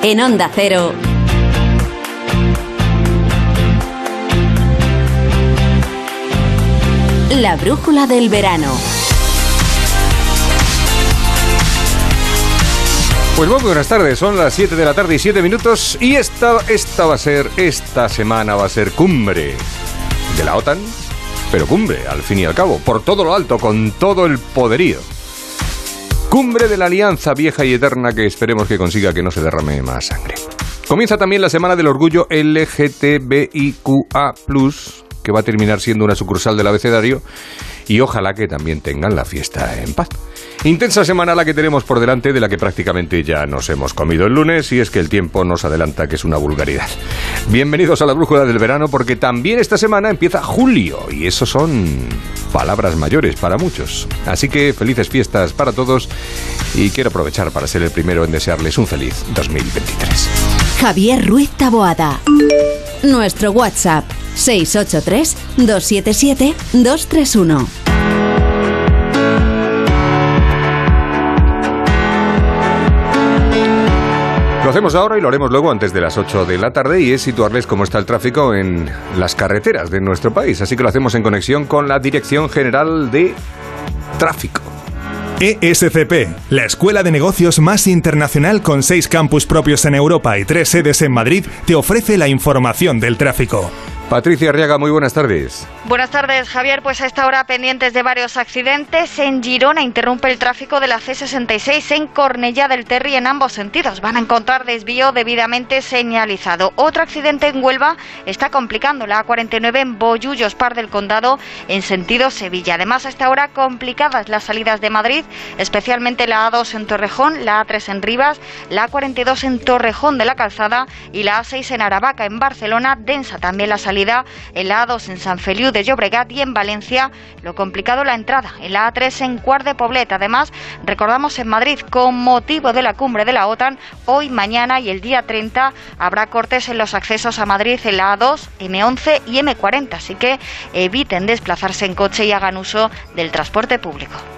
En Onda Cero. La brújula del verano. Pues muy buenas tardes, son las 7 de la tarde y 7 minutos y esta, esta va a ser, esta semana va a ser cumbre de la OTAN, pero cumbre al fin y al cabo, por todo lo alto, con todo el poderío. Cumbre de la alianza vieja y eterna que esperemos que consiga que no se derrame más sangre. Comienza también la semana del orgullo LGTBIQA, que va a terminar siendo una sucursal del abecedario, y ojalá que también tengan la fiesta en paz. Intensa semana la que tenemos por delante, de la que prácticamente ya nos hemos comido el lunes, y es que el tiempo nos adelanta que es una vulgaridad. Bienvenidos a la brújula del verano, porque también esta semana empieza julio, y eso son palabras mayores para muchos. Así que felices fiestas para todos, y quiero aprovechar para ser el primero en desearles un feliz 2023. Javier Ruiz Taboada. Nuestro WhatsApp 683 277 231. Lo hacemos ahora y lo haremos luego antes de las 8 de la tarde y es situarles cómo está el tráfico en las carreteras de nuestro país. Así que lo hacemos en conexión con la Dirección General de Tráfico. ESCP, la escuela de negocios más internacional con seis campus propios en Europa y tres sedes en Madrid, te ofrece la información del tráfico. Patricia Arriaga, muy buenas tardes. Buenas tardes, Javier. Pues a esta hora pendientes de varios accidentes. En Girona interrumpe el tráfico de la C66 en Cornellá del Terri en ambos sentidos. Van a encontrar desvío debidamente señalizado. Otro accidente en Huelva está complicando la A49 en Boyullos, Par del Condado, en sentido Sevilla. Además, a esta hora complicadas las salidas de Madrid, especialmente la A2 en Torrejón, la A3 en Rivas, la A42 en Torrejón de la Calzada y la A6 en Aravaca, en Barcelona. Densa también la salida en la A2 en San Feliu de Llobregat y en Valencia lo complicado la entrada en la A3 en Cuart de Poblet. Además, recordamos en Madrid con motivo de la cumbre de la OTAN, hoy, mañana y el día 30 habrá cortes en los accesos a Madrid en la A2, M11 y M40, así que eviten desplazarse en coche y hagan uso del transporte público.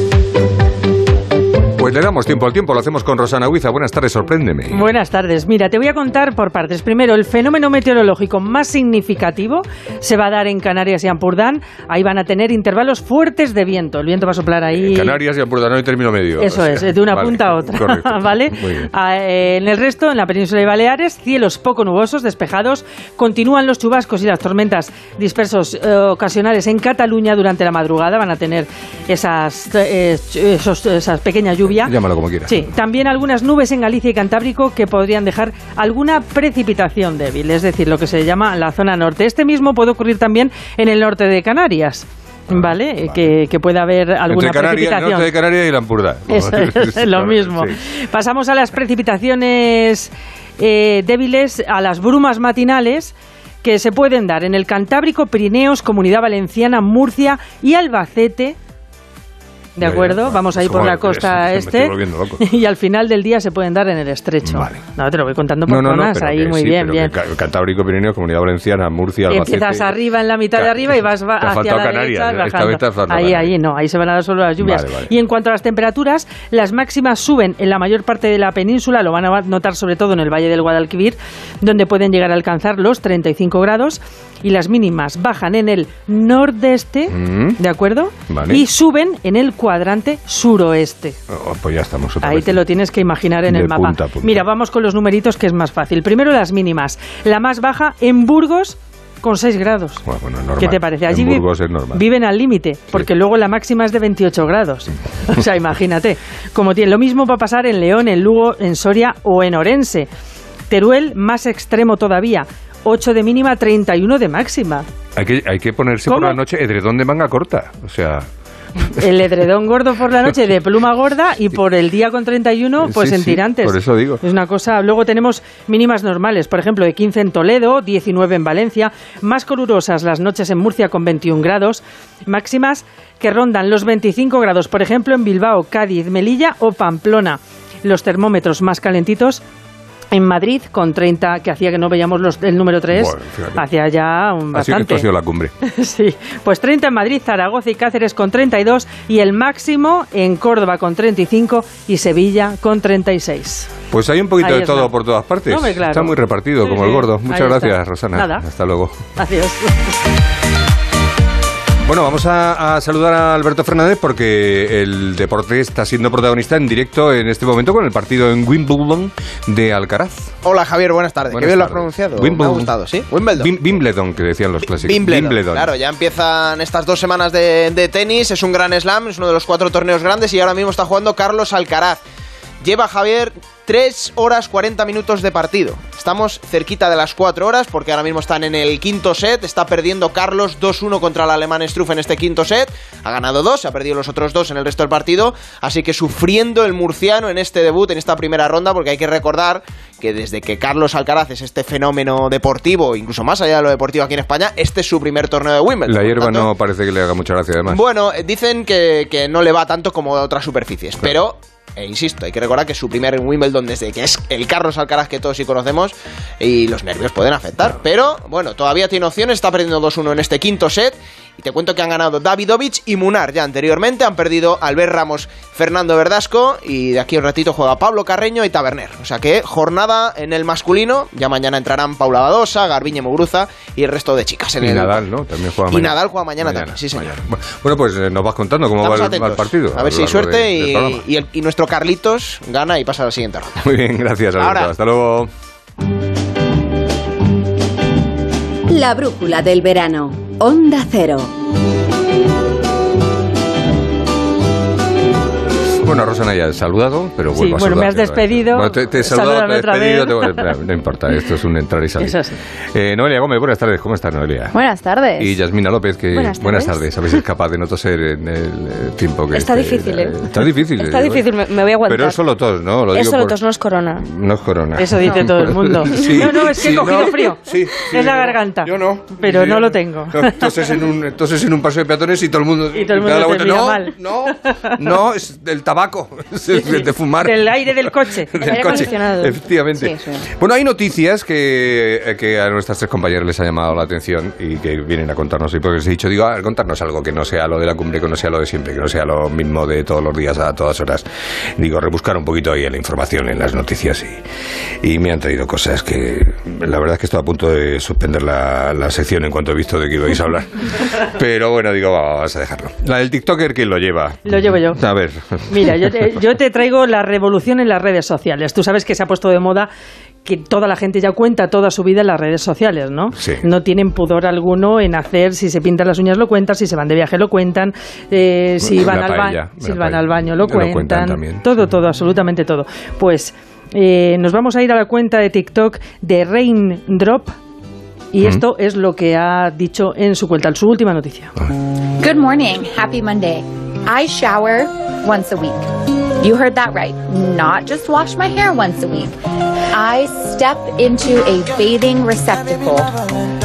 Pues le damos tiempo al tiempo, lo hacemos con Rosana Huiza. Buenas tardes, sorpréndeme. Buenas tardes. Mira, te voy a contar por partes. Primero, el fenómeno meteorológico más significativo se va a dar en Canarias y Ampurdán. Ahí van a tener intervalos fuertes de viento. El viento va a soplar ahí. Canarias y Ampurdán, no hay término medio. Eso O sea, es, de una vale, punta a otra. correcto. ¿Vale? Ah, eh, en el resto, en la península de Baleares, cielos poco nubosos, despejados. Continúan los chubascos y las tormentas dispersos eh, ocasionales en Cataluña durante la madrugada. Van a tener esas, eh, ch- esos- esas pequeñas lluvias. Llámalo como quieras. Sí, también algunas nubes en Galicia y Cantábrico que podrían dejar alguna precipitación débil, es decir, lo que se llama la zona norte. Este mismo puede ocurrir también en el norte de Canarias. ¿Vale? Que, que pueda haber alguna Entre Canarias, el precipitación. norte de Canarias y la. Eso es lo mismo. Sí. Pasamos a las precipitaciones eh, débiles, a las brumas matinales que se pueden dar en el Cantábrico, Pirineos, Comunidad Valenciana, Murcia y Albacete. ¿De acuerdo? vale. Vamos a ir por la costa este. Y al final del día se pueden dar en el estrecho. Vale. No, te lo voy contando por No, ahí muy sí, bien, bien. Cantábrico, Pirineo, Comunidad Valenciana, Murcia, Albacete. Empiezas arriba en la mitad de arriba y vas hacia la Canarias, derecha. bajando. faltado ahí, ahí no, ahí se van a dar solo las lluvias. Vale. Y en cuanto a las temperaturas, las máximas suben en la mayor parte de la península, lo van a notar sobre todo en el Valle del Guadalquivir, donde pueden llegar a alcanzar los 35 grados, y las mínimas bajan en el nordeste, Mm. ¿de acuerdo? Vale. Y suben en el cuadrante suroeste. Oh, pues ya estamos otra Ahí vez. te lo tienes que imaginar en el mapa. punta a punta. Mira, vamos con los numeritos que es más fácil. Primero las mínimas. La más baja en Burgos con 6 grados. Bueno, bueno, normal. ¿Qué te parece? Allí en vi- Burgos es normal. viven al límite, porque luego la máxima es de 28 grados. O sea, imagínate. Como tiene, lo mismo va a pasar en León, en Lugo, en Soria o en Orense. Teruel, más extremo todavía. 8 de mínima, 31 de máxima. Hay que, hay que ponerse ¿Cómo? por la noche edredón de manga corta. O sea, El edredón gordo por la noche de pluma gorda y por el día con 31, pues Sí, en sí, tirantes. por eso digo. Es una cosa. Luego tenemos mínimas normales, por ejemplo, de 15 en Toledo, 19 en Valencia, más colurosas las noches en Murcia con 21 grados, máximas que rondan los 25 grados, por ejemplo, en Bilbao, Cádiz, Melilla o Pamplona. Los termómetros más calentitos en Madrid con 30, que hacía que no veíamos los, el número 3, Bueno, hacía ya un Así que bastante. esto ha sido la cumbre. Sí, pues 30 en Madrid, Zaragoza y Cáceres con 32 y el máximo en Córdoba con 35 y Sevilla con 36. Pues hay un poquito Ahí de está. todo por todas partes. Hombre, claro. Está muy repartido, Sí, como sí. el gordo. Muchas Ahí gracias, está. Rosana. Nada. Hasta luego. Adiós. Bueno, vamos a, a saludar a Alberto Fernández porque el deporte está siendo protagonista en directo en este momento con el partido en Wimbledon de Alcaraz. Hola Javier, buenas tardes. Buenas Qué bien lo has pronunciado. Wimbledon. Me ha gustado, ¿sí? Wimbledon. Wim- Wimbledon, que decían los clásicos. Wimbledon. Claro, ya empiezan estas dos semanas de, de tenis. Es un gran slam, es uno de los cuatro torneos grandes y ahora mismo está jugando Carlos Alcaraz. Lleva Javier 3 horas 40 minutos de partido. Estamos cerquita de las 4 horas porque ahora mismo están en el quinto set. Está perdiendo Carlos 2-1 contra el alemán Struff en este quinto set. Ha ganado 2, ha perdido los otros dos en el resto del partido. Así que sufriendo el murciano en este debut, en esta primera ronda, porque hay que recordar que desde que Carlos Alcaraz es este fenómeno deportivo, incluso más allá de lo deportivo aquí en España, este es su primer torneo de Wimbledon. La hierba tanto, no parece que le haga mucha gracia, además. bueno, dicen que, que no le va tanto como a otras superficies, pero, e insisto, hay que recordar que es su primer Wimbledon desde que es el Carlos Alcaraz que todos sí conocemos y los nervios pueden afectar. Pero, bueno, todavía tiene opciones, está perdiendo 2-1 en este quinto set. Y te cuento que han ganado Davidovich y Munar ya anteriormente. Han perdido Albert Ramos, Fernando Verdasco. Y de aquí a un ratito juega Pablo Carreño y Taberner. O sea que jornada en el masculino. Ya mañana entrarán Paula Badosa, Garbiñe Muguruza y el resto de chicas. En y el Nadal, ¿no? También juega Y mañana. Nadal juega mañana también, sí, señor. mañana. Bueno, pues eh, nos vas contando cómo va Estamos el, atentos. va el partido. A ver si hay suerte de- y, y el- y nuestro Carlitos gana y pasa a la siguiente ronda. Muy bien, gracias, Alberto. Ahora. Hasta luego. La brújula del verano. Onda Cero. Bueno, Rosana ya he saludado, pero Sí, vuelvo a bueno, me has despedido. Bueno, te, te he saludado, te he despedido. vez. te- no, no importa, esto es un entrar y salir. Es así. Eh, Noelia Gómez, buenas tardes. ¿Cómo estás, Noelia? Buenas tardes. Y Yasmina López, que Buenas tardes. Habéis sido capaz de no toser en el eh, tiempo que Está esté- difícil, ¿eh? Está difícil. Está eh, difícil, me, me voy a aguantar. Pero es solo tos, ¿no? Lo Es digo solo por- tos, no es corona. No es corona. Eso dice todo el mundo. Sí, no, no, es que sí, he cogido no, frío. sí, sí, es la no, garganta. Yo no. Pero Sí, no lo tengo. No, Toses en un, toses en un paso de peatones y todo el mundo, Y todo el te da la mundo te vuelta. mira no, mal. no, no, es del tabaco, es de, de fumar. Del aire del coche. del aire coche. Efectivamente. Sí, sí. Bueno, hay noticias que, eh, que a nuestras tres compañeras les ha llamado la atención y que vienen a contarnos. Y porque les he dicho, digo, a contarnos algo que no sea lo de la cumbre, que no sea lo de siempre, que no sea lo mismo de todos los días a todas horas. Digo, rebuscar un poquito ahí en la información, en las noticias. Y, y me han traído cosas que la verdad es que estoy a punto de suspender la, la sección en cuanto he visto de que ibais a hablar. Pero bueno, digo, va, vamos a dejarlo. La del TikToker, ¿quién lo lleva? Lo llevo yo. A ver. Mira, yo te, yo te traigo la revolución en las redes sociales. Tú sabes que se ha puesto de moda que toda la gente ya cuenta toda su vida en las redes sociales, ¿no? Sí. No tienen pudor alguno en hacer, si se pintan las uñas lo cuentan, si se van de viaje lo cuentan, eh, si La van al paella, baño, la si van paella. al baño Lo lo cuentan también. todo, todo, absolutamente todo. Pues eh, nos vamos a ir a la cuenta de TikTok de Raindrop y Mm. esto es lo que ha dicho en su cuenta, en su última noticia. Good morning. Happy Monday. I shower once a week. You heard that right. Not just wash my hair once a week. I step into a bathing receptacle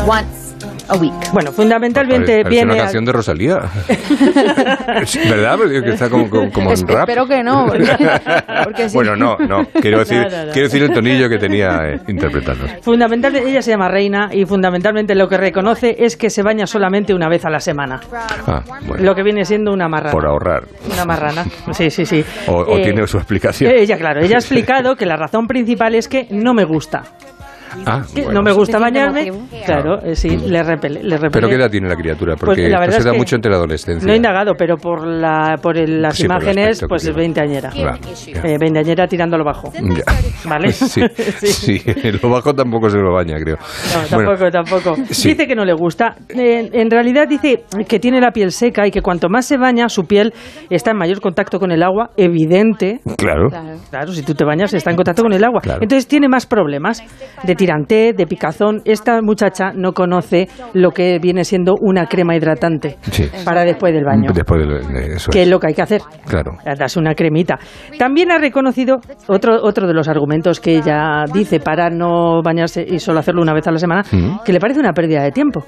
once a week. Bueno, fundamentalmente Parece viene... una al- canción de Rosalía. Es ¿Verdad? Porque que está como, como, como en Es- rap. espero que no, porque- porque sí. Bueno, no, no. Quiero decir, No, no, no. quiero decir el tonillo que tenía eh, interpretando. Fundamentalmente, ella se llama Reina y fundamentalmente lo que reconoce es que se baña solamente una vez a la semana. Ah, bueno. Lo que viene siendo una marrana. Por ahorrar. Una marrana. Sí, sí, sí. O, o Eh, tiene su explicación. Ella, claro, ella ha explicado que la razón principal es que no me gusta. Ah, Que bueno. No me gusta bañarme. Claro, sí, le repele. Le repele. ¿Pero qué edad tiene la criatura? Pues Porque la esto verdad se es da que mucho entre la adolescencia. No he indagado, pero por, la, por el- las Sí, por el imágenes, aspecto pues es veinteañera. Eh, veinteañera tirándolo bajo. Ya. ¿Vale? Sí, sí. Lo bajo tampoco se lo baña, creo. No, Bueno, tampoco, tampoco. sí. Dice que no le gusta. Eh, en realidad dice que tiene la piel seca y que cuanto más se baña, su piel está en mayor contacto con el agua, evidente. Claro. Claro, si tú te bañas está en contacto con el agua. Claro. Entonces tiene más problemas de de picazón. Esta muchacha no conoce lo que viene siendo una crema hidratante Sí. para después del baño. Después de, de eso. que es. es lo que hay que hacer. Claro. Das una cremita. También ha reconocido otro, otro de los argumentos que ella dice para no bañarse y solo hacerlo una vez a la semana, Mm. que le parece una pérdida de tiempo.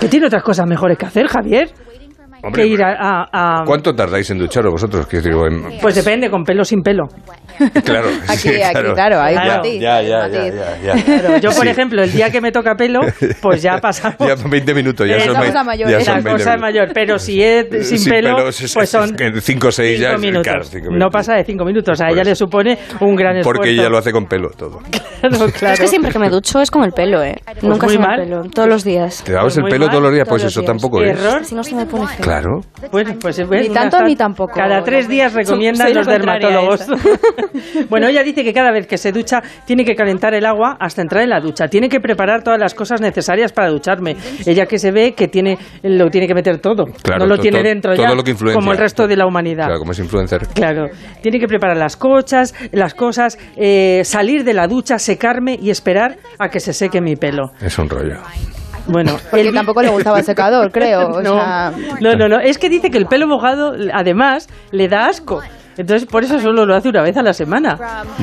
Que tiene otras cosas mejores que hacer, Javier. Hombre, que ir a, a- a- ¿Cuánto tardáis en ducharos vosotros? Quiero decir, en- Pues depende, con pelo o sin pelo. claro. Aquí, sí, aquí, claro, Claro. Ya, hay ya, ya, ya, ya. Claro, yo, por Sí. ejemplo, el día que me toca pelo, pues ya pasamos. Ya 20 minutos, ya Eh, son, cosa mayor, ya son la 20 cosa es minutos. mayor, pero si es sin, Sin pelo, pelo, es- pues son es- cinco o seis ya, cinco minutos. claro, cinco No minutos. pasa de cinco minutos, a ella le supone un gran esfuerzo. Porque ella lo hace con pelo todo. Claro, claro. Es que siempre que me ducho es con el pelo, ¿eh? Nunca muy sin mal. el pelo, todos los días. ¿Te lavas Pues el pelo mal, todos los días? Pues eso tampoco es. Error. Si no se me pone feo. Claro. Bueno, pues ves, Ni tanto ni tampoco. Cada tres días recomiendan Soy los dermatólogos. bueno, ella dice que cada vez que se ducha tiene que calentar el agua hasta entrar en la ducha. Tiene que preparar todas las cosas necesarias para ducharme. Ella que se ve que tiene lo tiene que meter todo. Claro, no lo to- tiene to- dentro todo ya, lo que influencia. como el resto de la humanidad. Claro, como es influencer. Claro, tiene que preparar las cochas, las cosas, eh, salir de la ducha, secarme y esperar a que se seque mi pelo. Es un rollo. Bueno, Porque el- tampoco le gustaba el secador, creo. O no, sea, no, no, no, es que dice que el pelo mojado, además, le da asco. Entonces, por eso solo lo hace una vez a la semana.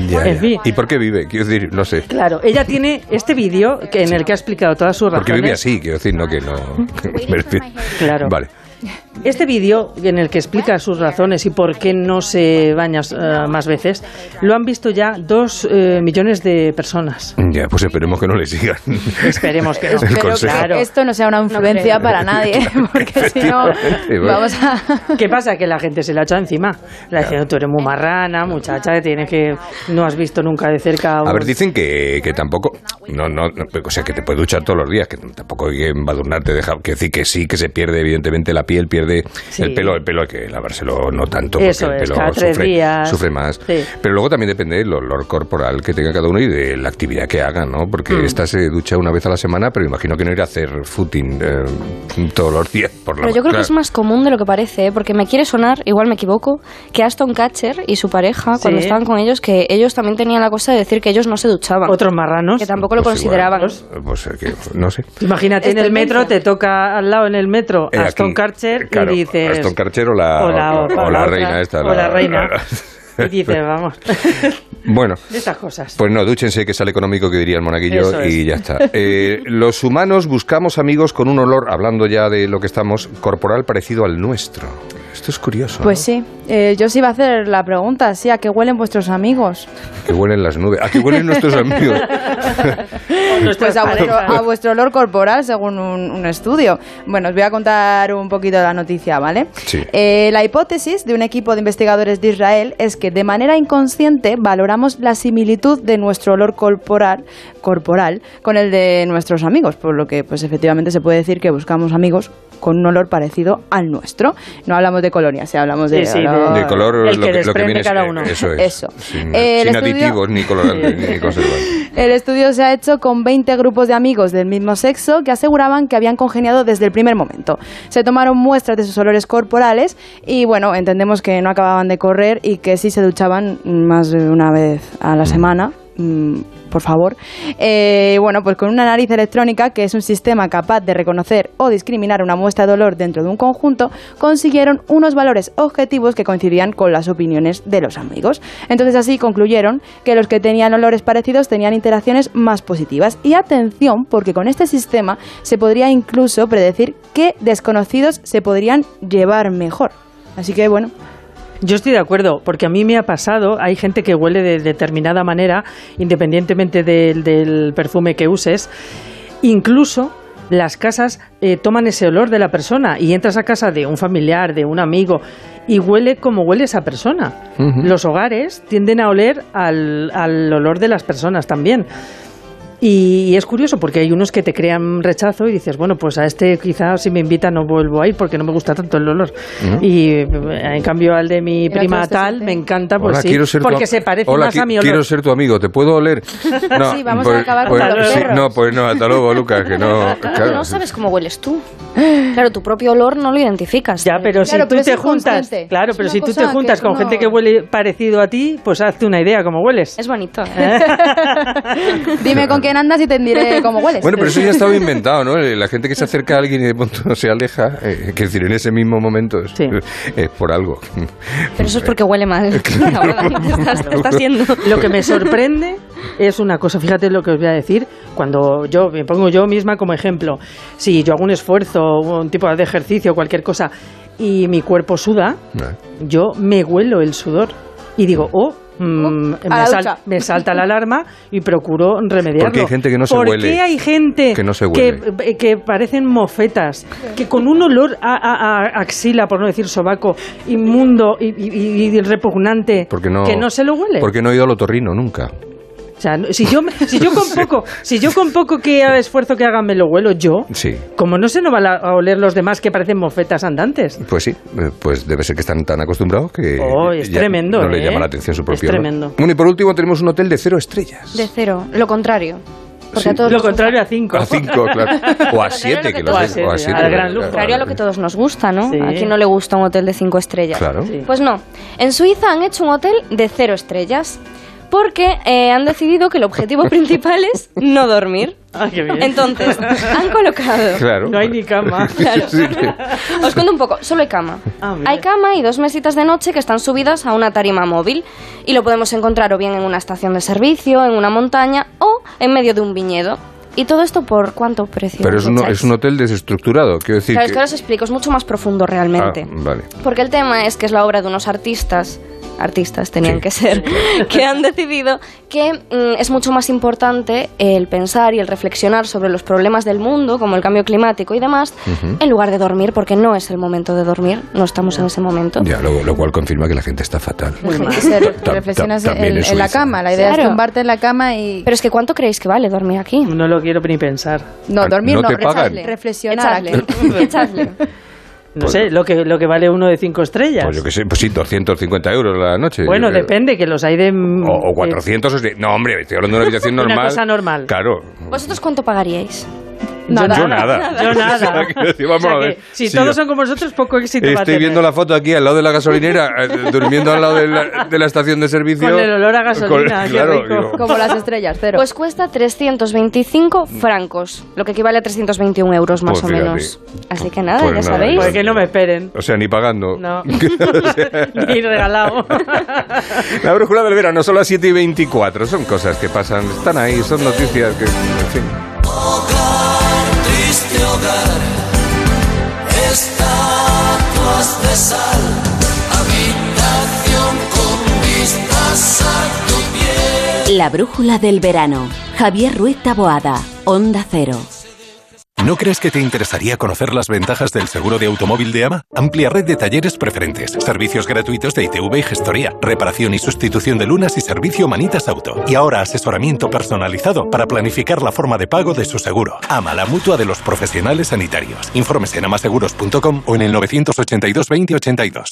Ya, en ya. fin. ¿Y por qué vive? Quiero decir, no sé. Claro, ella tiene este vídeo que en el que ha explicado todas sus razones. Porque vive así, quiero decir, no que no. me refiero. Claro. Vale. Este vídeo en el que explica sus razones y por qué no se baña eh, más veces, lo han visto ya dos eh, millones de personas. Ya, pues esperemos que no le sigan. Esperemos que no. Espero consejo. que Claro. esto no sea una influencia para nadie, porque si no, vamos a... ¿Qué pasa? Que la gente se la echa encima. La diciendo, tú eres muy marrana, muchacha, que tienes que... No has visto nunca de cerca... A ver, un- dicen que, que tampoco. No, no, no, o sea, que te puedes duchar todos los días, que tampoco hay que embadurnarte, dejar. Que decir que sí, que se pierde, evidentemente, la piel, pierde Sí. el pelo. El pelo hay que lavárselo no tanto, porque Eso el es, pelo tres sufre, días. sufre más. Sí. Pero luego también depende del olor corporal que tenga cada uno y de la actividad que haga, ¿no? Porque Mm. esta se ducha una vez a la semana, pero imagino que no irá a hacer footing eh, todos los días por la Pero yo creo que es más común de lo que parece, ¿eh? porque me quiere sonar, igual me equivoco, que Aston Catcher y su pareja, cuando estaban con ellos, que ellos también tenían la cosa de decir que ellos no se duchaban. Otros marranos. Que tampoco lo Pues igual. consideraban. Pues, que, no sé. Imagínate en Es el metro, te toca al lado en el metro Eh, Aston aquí, Kutcher claro, y dices... Aston Kutcher o la, o la- o- o o la la otra, reina esta. o la reina. Y dices, vamos, Bueno, de estas cosas. pues no, dúchense que sale económico, que diría el monaguillo, es. y ya está. Eh, los humanos buscamos amigos con un olor, hablando ya de lo que estamos, corporal parecido al nuestro. Esto es curioso. Pues ¿no? sí, eh, yo sí iba a hacer la pregunta, sí, ¿a qué huelen vuestros amigos? Que huelen las nubes. ¿A qué huelen nuestros amigos? Pues a vuestro, a olor corporal, según un, un estudio. Bueno, os voy a contar un poquito de la noticia, ¿vale? Sí. Eh, la hipótesis de un equipo de investigadores de Israel es que de manera inconsciente valoramos la similitud de nuestro olor corporal, corporal con el de nuestros amigos, por lo que pues efectivamente se puede decir que buscamos amigos con un olor parecido al nuestro. No hablamos de colonias, hablamos de, Sí, sí, de- olor- De color, El lo que que, lo que desprende viene es- cada uno. Eso es. Eso. Sin, Eh, el sin estudio- aditivos ni colorantes ni conservantes. El estudio se ha hecho con 20 grupos de amigos del mismo sexo que aseguraban que habían congeniado desde el primer momento. Se tomaron muestras de sus olores corporales y bueno, entendemos que no acababan de correr y que sí se duchaban más de una vez a la semana. Mm, Por favor. Eh, bueno, pues con una nariz electrónica, que es un sistema capaz de reconocer o discriminar una muestra de olor dentro de un conjunto, consiguieron unos valores objetivos que coincidían con las opiniones de los amigos. Entonces así concluyeron que los que tenían olores parecidos tenían interacciones más positivas. Y atención, porque con este sistema se podría incluso predecir qué desconocidos se podrían llevar mejor. Así que bueno, Yo estoy de acuerdo, porque a mí me ha pasado, hay gente que huele de determinada manera, independientemente del, del perfume que uses, incluso las casas eh, toman ese olor de la persona y entras a casa de un familiar, de un amigo, y huele como huele esa persona. Los hogares tienden a oler al, al olor de las personas también. Y, es curioso porque hay unos que te crean rechazo y dices, bueno, pues a este quizás si me invita no vuelvo a ir porque no me gusta tanto el olor. Y eh, en cambio al de mi ¿Y la prima tal me encanta, pues Hola, sí, quiero ser tu porque se parece Hola, más a mi olor. Quiero ser tu amigo, ¿te puedo oler? No, Sí, vamos a pues- con pues- los sí, perros. No, pues no, hasta luego, Lucas, que no. Claro, no sabes cómo hueles tú. Claro, tu propio olor no lo identificas. Ya, pero si Claro, tú pero te juntas, claro, pero si tú te juntas con gente que huele parecido a ti, pues hazte una idea cómo hueles. Es bonito. ¿eh? Dime con andas y te diré cómo hueles. Bueno, pero eso ya estaba inventado, ¿no? La gente que se acerca a alguien y de pronto se aleja, eh, que decir, en ese mismo momento es, es por algo. Pero eso es porque huele mal. Lo que me sorprende es una cosa, fíjate lo que os voy a decir, cuando yo me pongo yo misma como ejemplo, si yo hago un esfuerzo, un tipo de ejercicio, cualquier cosa, y mi cuerpo suda, yo me huelo el sudor y digo, oh, mm, me, me salta la alarma y procuro remediarlo. Porque hay gente que no se ¿Por huele. qué hay gente Que no se que, que parecen mofetas, que con un olor a, a- a axila, por no decir sobaco, inmundo y, y- y repugnante, no, que no se lo huele? Porque no he ido al otorrino nunca. O sea, no- si yo, si yo con poco, si yo con poco que esfuerzo que haga me lo huelo yo, Sí. como no se nos van a a oler los demás que parecen mofetas andantes. Pues sí, eh, pues debe ser que están tan acostumbrados que Oh, es tremendo, no le ¿eh? llama la atención su Es propio olor. tremendo. Bueno, y por último tenemos un hotel de cero estrellas. De cero, lo contrario. Porque Sí. a todos Lo contrario a cinco. A cinco, claro. O a siete, que lo sé. O a siete. al gran lujo. Contrario a lo que todos nos gusta, ¿no? Sí. ¿A quién no le gusta un hotel de cinco estrellas? Claro. Sí. Pues no. En Suiza han hecho un hotel de cero estrellas. Porque eh, han decidido que el objetivo principal es no dormir. Ah, qué bien. Entonces, han colocado. Claro. No hay ni cama. Claro. Os cuento un poco, solo hay cama. Ah. Hay cama y dos mesitas de noche que están subidas a una tarima móvil y lo podemos encontrar o bien en una estación de servicio, en una montaña o en medio de un viñedo. ¿Y todo esto por cuánto precio? Pero es un, es un hotel desestructurado, quiero decir Claro, es que... que ahora os explico, es mucho más profundo realmente. Ah, vale. Porque el tema es que es la obra de unos artistas, artistas tenían Sí. que ser, que han decidido que mm, es mucho más importante el pensar y el reflexionar sobre los problemas del mundo, como el cambio climático y demás, en lugar de dormir, porque no es el momento de dormir, no estamos en ese momento. Ya, lo, lo cual confirma que la gente está fatal. Se Ta- reflexionas ta- en, la cama. La idea es Claro. tumbarte en la cama y... Pero es que ¿cuánto creéis que vale dormir aquí? No lo quiero ni pensar. No, Ah, dormir ¿no no, te pagan? reflexionar. reflexionar Echadle, No sé, lo que, lo que vale uno de cinco estrellas. Pues yo que sé, pues sí, 250 euros la noche. bueno, depende, que los hay de... O, o 400, o sea, no, hombre, estoy hablando de una habitación Una normal. cosa normal. Claro. ¿Vosotros cuánto pagaríais? Nada. Yo nada. Yo nada. O sea, quiero decir, vamos O sea a ver. si todos yo- son como nosotros, poco éxito va a Estoy tener. viendo la foto aquí al lado de la gasolinera, eh, durmiendo al lado de la, de la estación de servicio. Con el olor a gasolina, qué claro, rico. digo, Como las estrellas, cero. Pues cuesta 325 francos, lo que equivale a 321 euros más Pues o fíjate. menos. Así que nada, Pues ya nada, sabéis. Pues que no me esperen. o sea, ni pagando. No. Ni regalado. La brújula del verano son las 7 y 24. Son cosas que pasan, están ahí, son noticias que, en fin. Triste hogar, estatuas de sal, habitación con vistas a tu piel. La brújula del verano. Javier Ruiz Taboada. Onda Cero. ¿No crees que te interesaría conocer las ventajas del seguro de automóvil de AMA? Amplia red de talleres preferentes, servicios gratuitos de ITV y gestoría, reparación y sustitución de lunas y servicio Manitas Auto. Y ahora asesoramiento personalizado para planificar la forma de pago de su seguro. AMA, la mutua de los profesionales sanitarios. Informes en amaseguros.com o en el 982 20 82.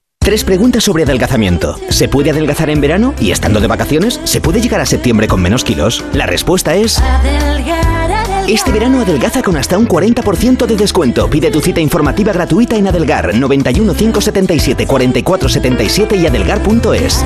Tres preguntas sobre adelgazamiento. ¿Se puede adelgazar en verano? ¿Y estando de vacaciones? ¿Se puede llegar a septiembre con menos kilos? La respuesta es... Este verano adelgaza con hasta un 40% de descuento. Pide tu cita informativa gratuita en Adelgar 91 577 44 77 y adelgar.es.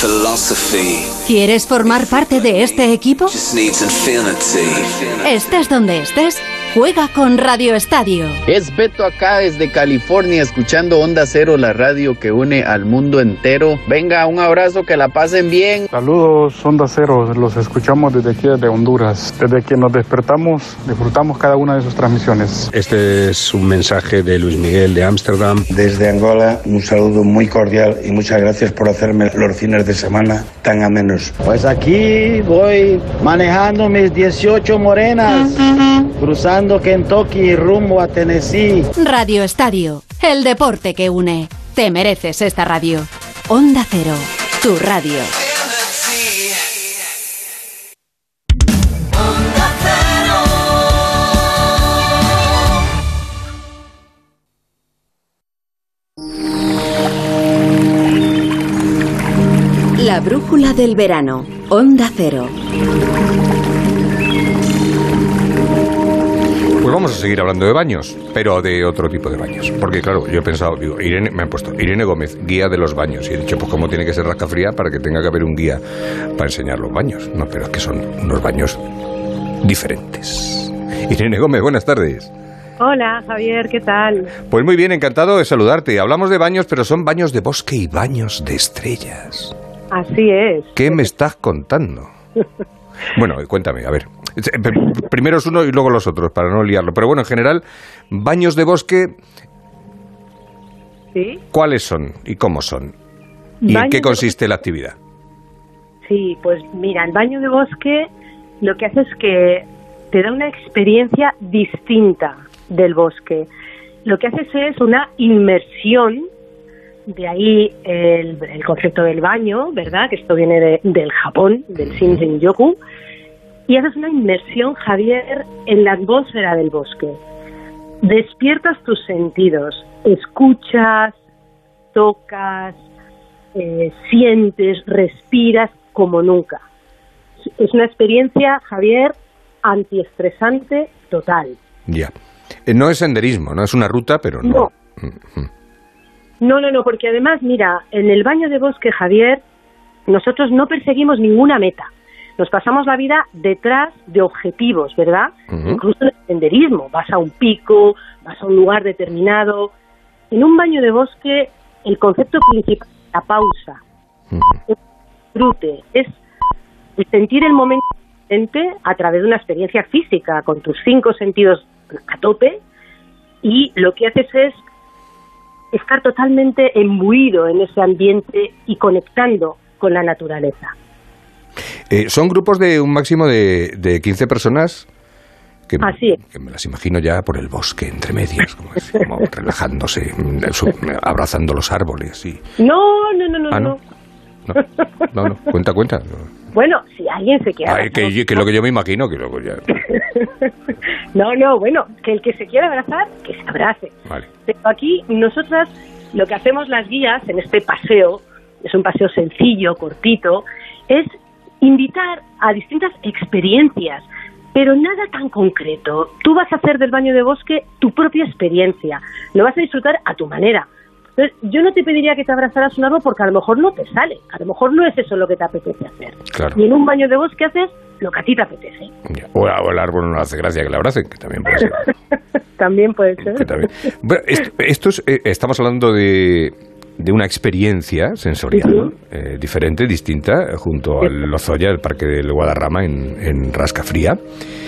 Philosophy ¿Quieres formar parte de este equipo? just needs infinity. Estés donde estés, juega con Radio Estadio. Es Beto acá desde California escuchando Onda Cero, la radio que une al mundo entero. Venga, un abrazo, que la pasen bien. Saludos, Onda Cero, los escuchamos desde aquí, desde Honduras. Desde que nos despertamos, disfrutamos cada una de sus transmisiones. Este es un mensaje de Luis Miguel de Ámsterdam. Desde Angola, un saludo muy cordial y muchas gracias por hacerme los fines de semana tan amenos. Pues aquí voy manejando mis 18 morenas, cruzando Kentucky rumbo a Tennessee. Radio Estadio, el deporte que une. Te mereces esta radio. Onda Cero, tu radio. La brújula del verano. Onda Cero. Pues vamos a seguir hablando de baños, pero de otro tipo de baños. Porque claro, yo he pensado, digo, Irene, me han puesto Irene Gómez, guía de los baños. Y he dicho, pues cómo tiene que ser rasca fría para que tenga que haber un guía para enseñar los baños. No, pero es que son unos baños diferentes. Irene Gómez, buenas tardes. Hola, Javier, ¿qué tal? Pues muy bien, encantado de saludarte. Hablamos de baños, pero son baños de bosque y baños de estrellas. Así es. ¿Qué me estás contando? Bueno, cuéntame, a ver. P- Primero es uno y luego los otros, para no liarlo. Pero bueno, en general, baños de bosque, Sí, ¿cuáles son y cómo son? ¿Y en Baños qué consiste la actividad? sí, pues mira, el baño de bosque lo que hace es que te da una experiencia distinta del bosque. Lo que haces es una inmersión, de ahí el, el concepto del baño, ¿verdad? Que esto viene de- del Japón, del Shinrin-yoku, y haces una inmersión, Javier, en la atmósfera del bosque. Despiertas tus sentidos, escuchas, tocas, eh, sientes, respiras como nunca. Es una experiencia, Javier, antiestresante total. Ya. Eh, No es senderismo, no es una ruta, pero no. No. No, no, no, porque además, mira, en el baño de bosque, Javier, nosotros no perseguimos ninguna meta. Nos pasamos la vida detrás de objetivos, ¿verdad? Incluso en el senderismo. Vas a un pico, vas a un lugar determinado. En un baño de bosque, el concepto principal es la pausa. Es disfrute, es sentir el momento presente a través de una experiencia física, con tus cinco sentidos a tope, y lo que haces es estar totalmente imbuido en ese ambiente y conectando con la naturaleza. Eh, son grupos de un máximo de, de 15 personas que, Así es. que me las imagino ya por el bosque, entre medias, como, es, como relajándose, mm, abrazando los árboles. Y, No, no, no, no, Ah, no. no. no, no, cuenta, cuenta. Bueno, si alguien se quiere Ay, que, que lo que yo me imagino, que luego ya... No, no, bueno, que el que se quiera abrazar, que se abrace. Vale. Pero aquí nosotras lo que hacemos las guías en este paseo, es un paseo sencillo, cortito, es invitar a distintas experiencias, pero nada tan concreto. Tú vas a hacer del baño de bosque tu propia experiencia, lo vas a disfrutar a tu manera. Entonces, yo no te pediría que te abrazaras un árbol porque a lo mejor no te sale, a lo mejor no es eso lo que te apetece hacer. Claro. Y en un baño de bosque haces lo que a ti te apetece. O, o el árbol no hace gracia que le abracen, que también puede ser. También puede ser. que también. Bueno, esto, esto es, eh, estamos hablando de, de una experiencia sensorial eh, diferente, distinta, junto al Lozoya, el Parque del Guadarrama en, en Rascafría,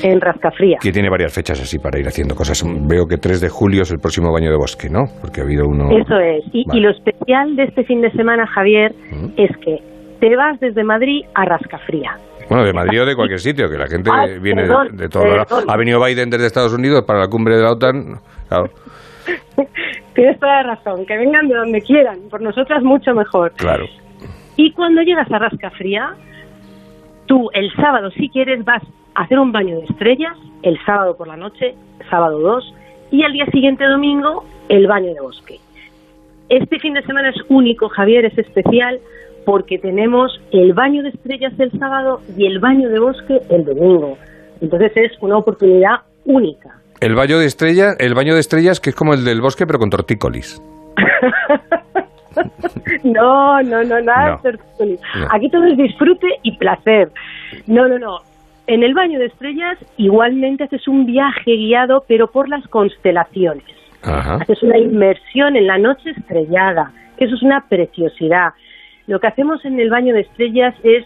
En Rascafría. que tiene varias fechas así para ir haciendo cosas. Veo que 3 de julio es el próximo baño de bosque, ¿no? Porque ha habido uno... Eso es. Y, y lo especial de este fin de semana, Javier, es que te vas desde Madrid a Rascafría. Bueno, de Madrid o de cualquier sitio, que la gente Ay, viene de- de, todo. perdón. Ha venido Biden desde Estados Unidos para la cumbre de la OTAN. Claro, Tienes toda la razón, que vengan de donde quieran, por nosotras mucho mejor. claro. Y cuando llegas a Rascafría, tú el sábado, si quieres, vas a hacer un baño de estrellas el sábado por la noche, sábado 2, y al día siguiente domingo el baño de bosque. Este fin de semana es único, Javier, es especial porque tenemos el baño de estrellas el sábado y el baño de bosque el domingo. Entonces es una oportunidad única. El baño de estrellas, el baño de estrellas que es como el del bosque pero con tortícolis. no, no, no, nada No. de tortícolis. Aquí todo es disfrute y placer. No, no, no. En el baño de estrellas igualmente haces un viaje guiado, pero por las constelaciones. Ajá. Haces una inmersión en la noche estrellada. Eso es una preciosidad. Lo que hacemos en el baño de estrellas es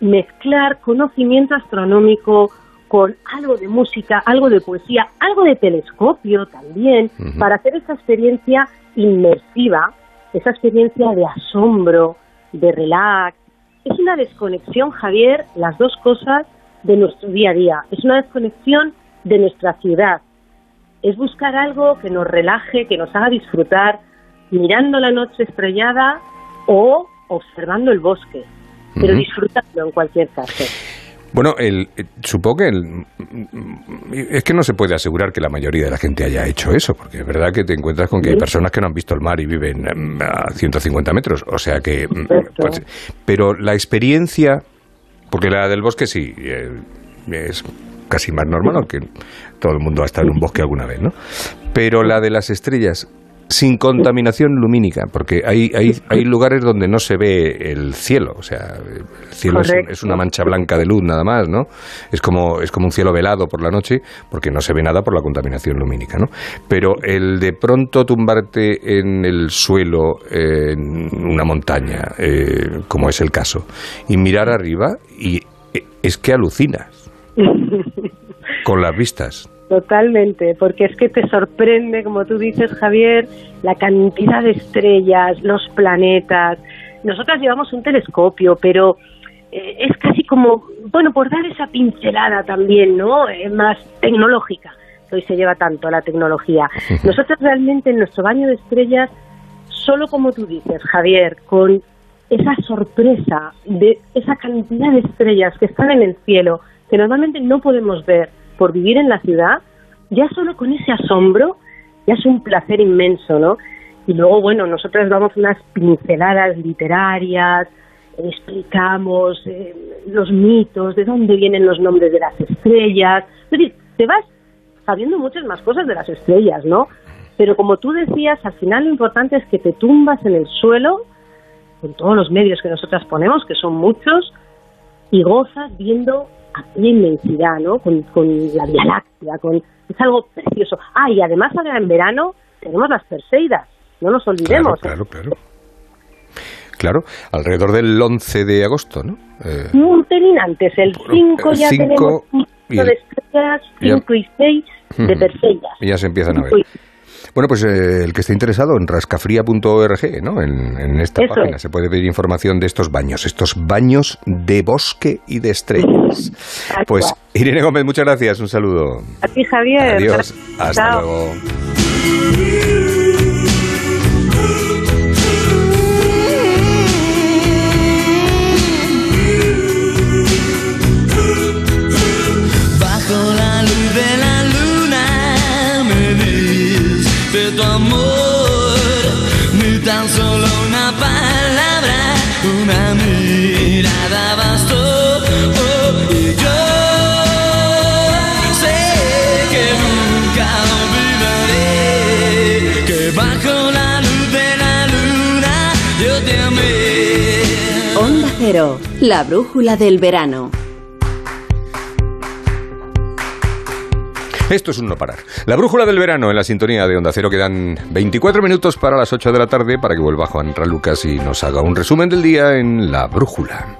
mezclar conocimiento astronómico con algo de música, algo de poesía, algo de telescopio también, para hacer esa experiencia inmersiva, esa experiencia de asombro, de relax. Es una desconexión, Javier, las dos cosas de nuestro día a día. Es una desconexión de nuestra ciudad. Es buscar algo que nos relaje, que nos haga disfrutar, mirando la noche estrellada o observando el bosque, pero Ujú. disfrutando en cualquier caso. Bueno, el, eh, supongo que el- es que no se puede asegurar que la mayoría de la gente haya hecho eso, porque es verdad que te encuentras con que hay personas que no han visto el mar y viven mm, a 150 metros, o sea que... mm, pues, pero la experiencia, porque la del bosque sí, eh, es casi más normal, aunque todo el mundo ha estado en un bosque alguna vez, ¿no? Pero la de las estrellas, sin contaminación lumínica, porque hay, hay, hay lugares donde no se ve el cielo, o sea, el cielo es, es una mancha blanca de luz nada más, ¿no? Es como, es como un cielo velado por la noche, porque no se ve nada por la contaminación lumínica, ¿no? Pero el de pronto tumbarte en el suelo, en una montaña, eh, como es el caso, y mirar arriba, y eh, es que alucinas con las vistas. Totalmente, porque es que te sorprende, como tú dices, Javier, la cantidad de estrellas, los planetas. Nosotras llevamos un telescopio, pero eh, es casi como, bueno, por dar esa pincelada también, ¿no? Eh, más tecnológica, que hoy se lleva tanto la tecnología. Nosotros realmente en nuestro baño de estrellas, solo como tú dices, Javier, con esa sorpresa de esa cantidad de estrellas que están en el cielo, que normalmente no podemos ver por vivir en la ciudad, ya solo con ese asombro, ya es un placer inmenso, ¿no? Y luego, bueno, nosotros damos unas pinceladas literarias, explicamos eh, los mitos, de dónde vienen los nombres de las estrellas. Es decir, te vas sabiendo muchas más cosas de las estrellas, ¿no? Pero como tú decías, al final lo importante es que te tumbas en el suelo, con todos los medios que nosotras ponemos, que son muchos, y gozas viendo aquella inmensidad, ¿no? Con, con la Vía Láctea, con... es algo precioso. Ah, y además ahora en verano tenemos las Perseidas, no nos olvidemos. Claro, claro, claro. Claro, alrededor del 11 de agosto, ¿no? Eh, Un pelín antes, el 5 ya cinco tenemos y de el- estrellas, ya- 5 y 6 de. Perseidas. y ya se empiezan a ver. Bueno, pues eh, el que esté interesado en rascafría.org, ¿no? En, en esta Eso página es. se puede pedir información de estos baños, estos baños de bosque y de estrellas. Pues Irene Gómez, muchas gracias, un saludo. A ti, Javier. Adiós, hasta Chao. luego. La brújula del verano. Esto es un no parar. La brújula del verano en la sintonía de Onda Cero quedan 24 minutos para las 8 de la tarde para que vuelva Juan Ralucas y nos haga un resumen del día en La Brújula.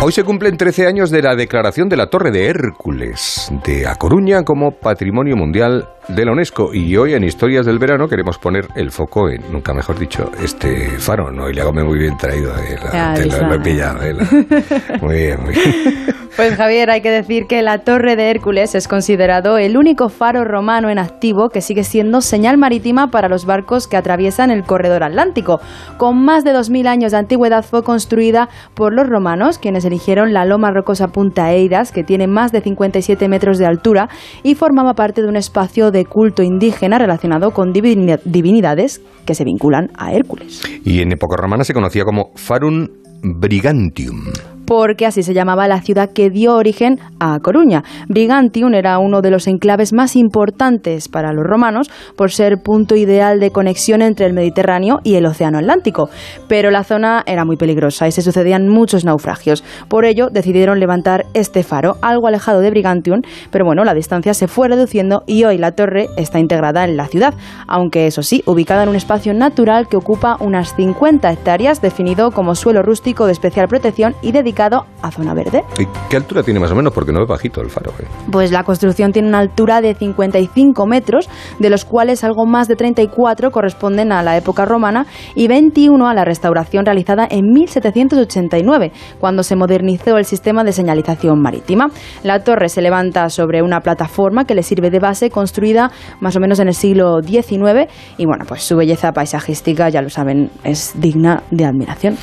Hoy se cumplen 13 años de la declaración de la Torre de Hércules de A Coruña como Patrimonio Mundial de la UNESCO. Y hoy en Historias del Verano queremos poner el foco en, nunca mejor dicho, este faro. No, y le hago muy bien traído. eh, la- Ah, lo- Isla. lo he pillado, eh, la- Muy bien, muy bien. Pues Javier, hay que decir que la Torre de Hércules es considerado el único faro romano en activo que sigue siendo señal marítima para los barcos que atraviesan el corredor atlántico. Con más de 2.000 años de antigüedad fue construida por los romanos, quienes eligieron la loma rocosa Punta Eiras, que tiene más de 57 metros de altura y formaba parte de un espacio de culto indígena relacionado con divini- divinidades que se vinculan a Hércules. Y en época romana se conocía como Farum Brigantium. Porque así se llamaba la ciudad que dio origen a Coruña. Brigantium era uno de los enclaves más importantes para los romanos por ser punto ideal de conexión entre el Mediterráneo y el Océano Atlántico, pero la zona era muy peligrosa y se sucedían muchos naufragios. Por ello decidieron levantar este faro, algo alejado de Brigantium, pero bueno, la distancia se fue reduciendo y hoy la torre está integrada en la ciudad, aunque eso sí, ubicada en un espacio natural que ocupa unas 50 hectáreas, definido como suelo rústico de especial protección y dedicado a zona verde. ¿Y ¿Qué altura tiene más o menos? Porque no es bajito el faro. eh. Pues la construcción tiene una altura de 55 metros, de los cuales algo más de 34 corresponden a la época romana y 21 a la restauración realizada en 1789, cuando se modernizó el sistema de señalización marítima. La torre se levanta sobre una plataforma que le sirve de base, construida más o menos en el siglo XIX, y bueno, pues su belleza paisajística, ya lo saben, es digna de admiración.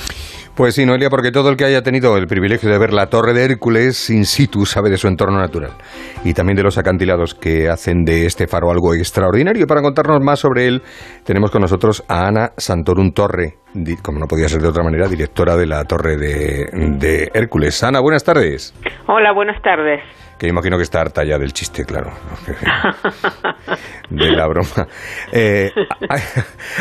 Pues sí, Noelia, porque todo el que haya tenido el privilegio de ver la Torre de Hércules in situ sabe de su entorno natural y también de los acantilados que hacen de este faro algo extraordinario. Y para contarnos más sobre él, tenemos con nosotros a Ana Santorum Torre, como no podía ser de otra manera, directora de la Torre de Hércules. Ana, buenas tardes. Hola, buenas tardes. Que imagino que está harta ya del chiste, claro. De la broma. Eh,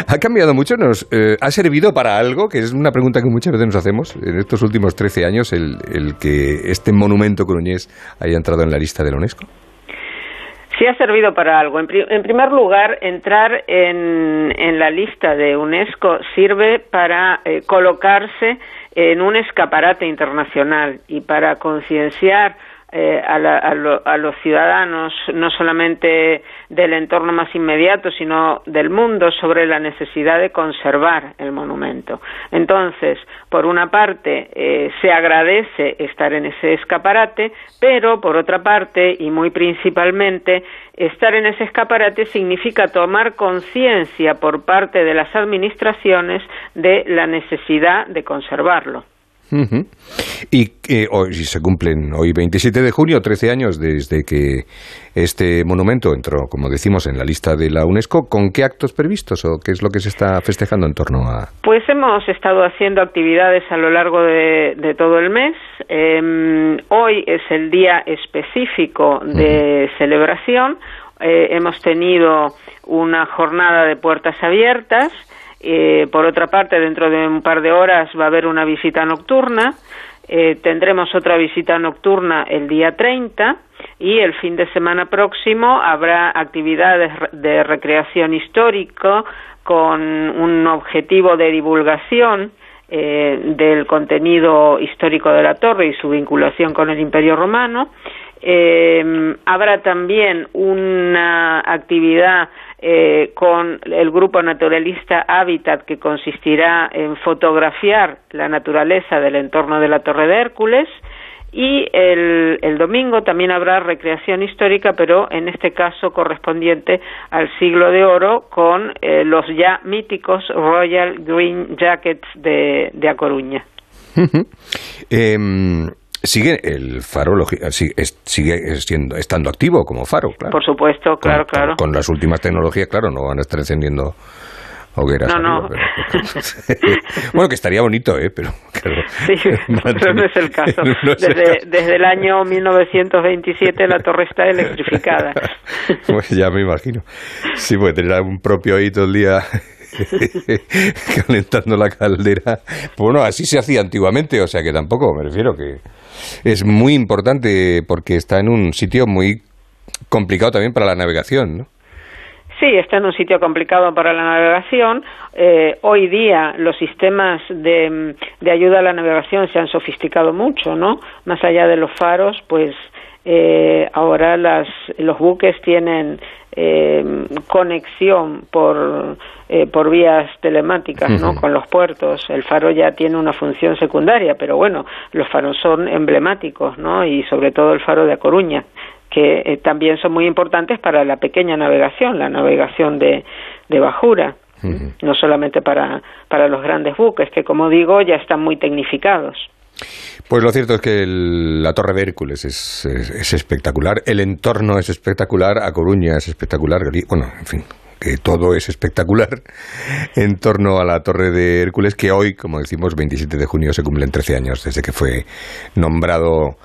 ha, cambiado mucho? Nos, eh, ¿Ha servido para algo? Que es una pregunta que muchas veces nos hacemos en estos últimos 13 años, el, que este monumento coruñés haya entrado en la lista de la UNESCO. Sí ha servido para algo. En primer lugar, entrar en, en la lista de UNESCO sirve para eh, colocarse en un escaparate internacional y para concienciar eh, a, la- a lo- a los ciudadanos, no solamente del entorno más inmediato, sino del mundo, sobre la necesidad de conservar el monumento. Entonces, por una parte, eh, se agradece estar en ese escaparate, pero por otra parte, y muy principalmente, estar en ese escaparate significa tomar conciencia por parte de las administraciones de la necesidad de conservarlo. Ujú. Y eh, hoy se cumplen hoy 27 de junio, 13 años desde que este monumento entró, como decimos, en la lista de la UNESCO. ¿Con qué actos previstos o qué es lo que se está festejando en torno a, Pues hemos estado haciendo actividades a lo largo de, de todo el mes. Eh, hoy es el día específico de celebración. Eh, hemos tenido una jornada de puertas abiertas. Eh, por otra parte, dentro de un par de horas va a haber una visita nocturna. Eh, tendremos otra visita nocturna el día 30 y el fin de semana próximo habrá actividades de recreación histórico con un objetivo de divulgación eh, del contenido histórico de la torre y su vinculación con el Imperio Romano. Eh, habrá también una actividad eh, con el grupo naturalista Habitat que consistirá en fotografiar la naturaleza del entorno de la Torre de Hércules y el, el domingo también habrá recreación histórica, pero en este caso correspondiente al siglo de oro con eh, los ya míticos Royal Green Jackets de, de A Coruña. Em, sigue el faro eh, sigue, siendo, estando activo como faro, claro. Por supuesto, claro, claro. Con las últimas tecnologías, claro, no van a estar encendiendo hogueras. No, no. pero- bueno, que estaría bonito, ¿eh? Pero, claro, Sí, pero no es el caso. No es el Desde, desde el año 1927 la torre está electrificada. Pues ya me imagino. Sí, puede tener un propio ahí todo el día calentando la caldera. Bueno, así se hacía antiguamente, o sea que tampoco, me refiero que es muy importante porque está en un sitio muy complicado también para la navegación, ¿no? Sí, está en un sitio complicado para la navegación. Eh, hoy día los sistemas de, de ayuda a la navegación se han sofisticado mucho, ¿no? Más allá de los faros, pues eh, ahora las, los buques tienen eh, conexión por eh, por vías telemáticas, ¿no? Con los puertos. El faro ya tiene una función secundaria, pero bueno, los faros son emblemáticos, ¿no? Y sobre todo el faro de A Coruña, que eh, también son muy importantes para la pequeña navegación, la navegación de, de bajura no solamente para, para los grandes buques, que como digo ya están muy tecnificados. Pues lo cierto es que la Torre de Hércules es, es, espectacular, el entorno es espectacular, A Coruña es espectacular, bueno, en fin, que todo es espectacular en torno a la Torre de Hércules, que hoy, como decimos, 27 de junio se cumplen 13 años desde que fue nombrado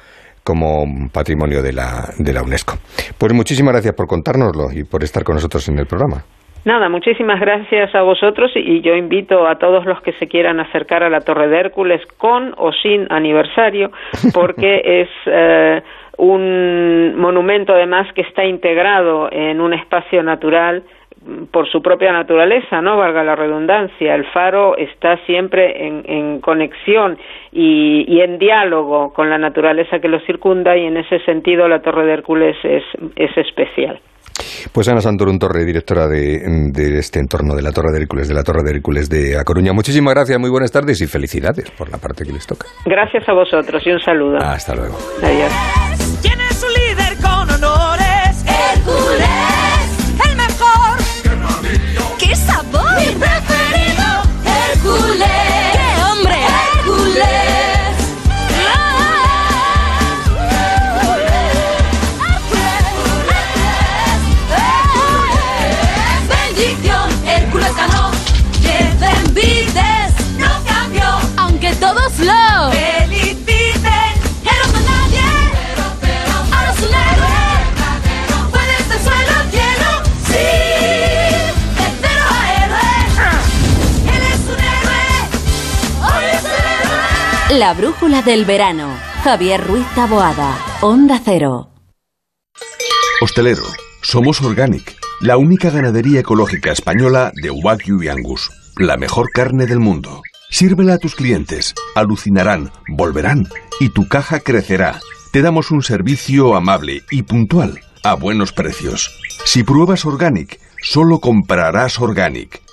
como patrimonio de la, de la UNESCO. Pues muchísimas gracias por contárnoslo y por estar con nosotros en el programa. Nada, muchísimas gracias a vosotros y yo invito a todos los que se quieran acercar a la Torre de Hércules con o sin aniversario, porque es eh, un monumento además que está integrado en un espacio natural por su propia naturaleza, ¿no? Valga la redundancia. El faro está siempre en, conexión y, y, en diálogo con la naturaleza que lo circunda y en ese sentido la Torre de Hércules es, es especial. Pues Ana Santorun Torre, directora de, este entorno de la Torre de Hércules, de la Torre de Hércules de A Coruña. Muchísimas gracias, muy buenas tardes y felicidades por la parte que les toca. Gracias a vosotros y un saludo. Hasta luego. Adiós. La brújula del verano. Javier Ruiz Taboada. Onda Cero. Hostelero. Somos Organic, la única ganadería ecológica española de Wagyu y Angus. La mejor carne del mundo. Sírvela a tus clientes. Alucinarán, volverán y tu caja crecerá. Te damos un servicio amable y puntual, a buenos precios. Si pruebas Organic, solo comprarás Organic.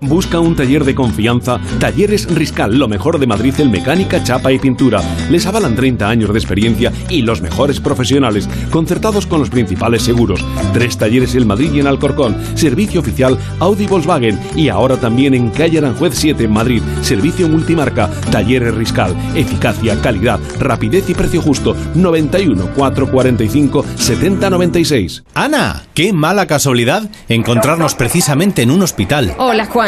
Busca un taller de confianza. Talleres Riscal, lo mejor de Madrid en mecánica, chapa y pintura. Les avalan 30 años de experiencia y los mejores profesionales, concertados con los principales seguros. Tres talleres en Madrid y en Alcorcón. Servicio oficial Audi Volkswagen y ahora también en calle Aranjuez 7 en Madrid. Servicio multimarca. Talleres Riscal. Eficacia, calidad, rapidez y precio justo. 91 445 7096. Ana, qué mala casualidad encontrarnos precisamente en un hospital. Hola Juan.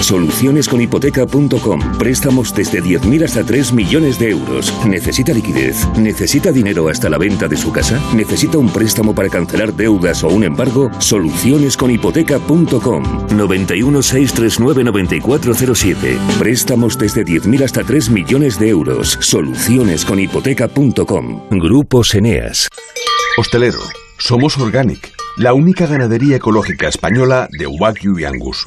Solucionesconhipoteca.com. Préstamos desde 10.000 hasta 3 millones de euros. ¿Necesita liquidez? ¿Necesita dinero hasta la venta de su casa? ¿Necesita un préstamo para cancelar deudas o un embargo? Solucionesconhipoteca.com. 91 639 9407. Préstamos desde 10.000 hasta 3 millones de euros. Solucionesconhipoteca.com. Grupos Eneas. Hostelero. Somos Organic, la única ganadería ecológica española de Wagyu y Angus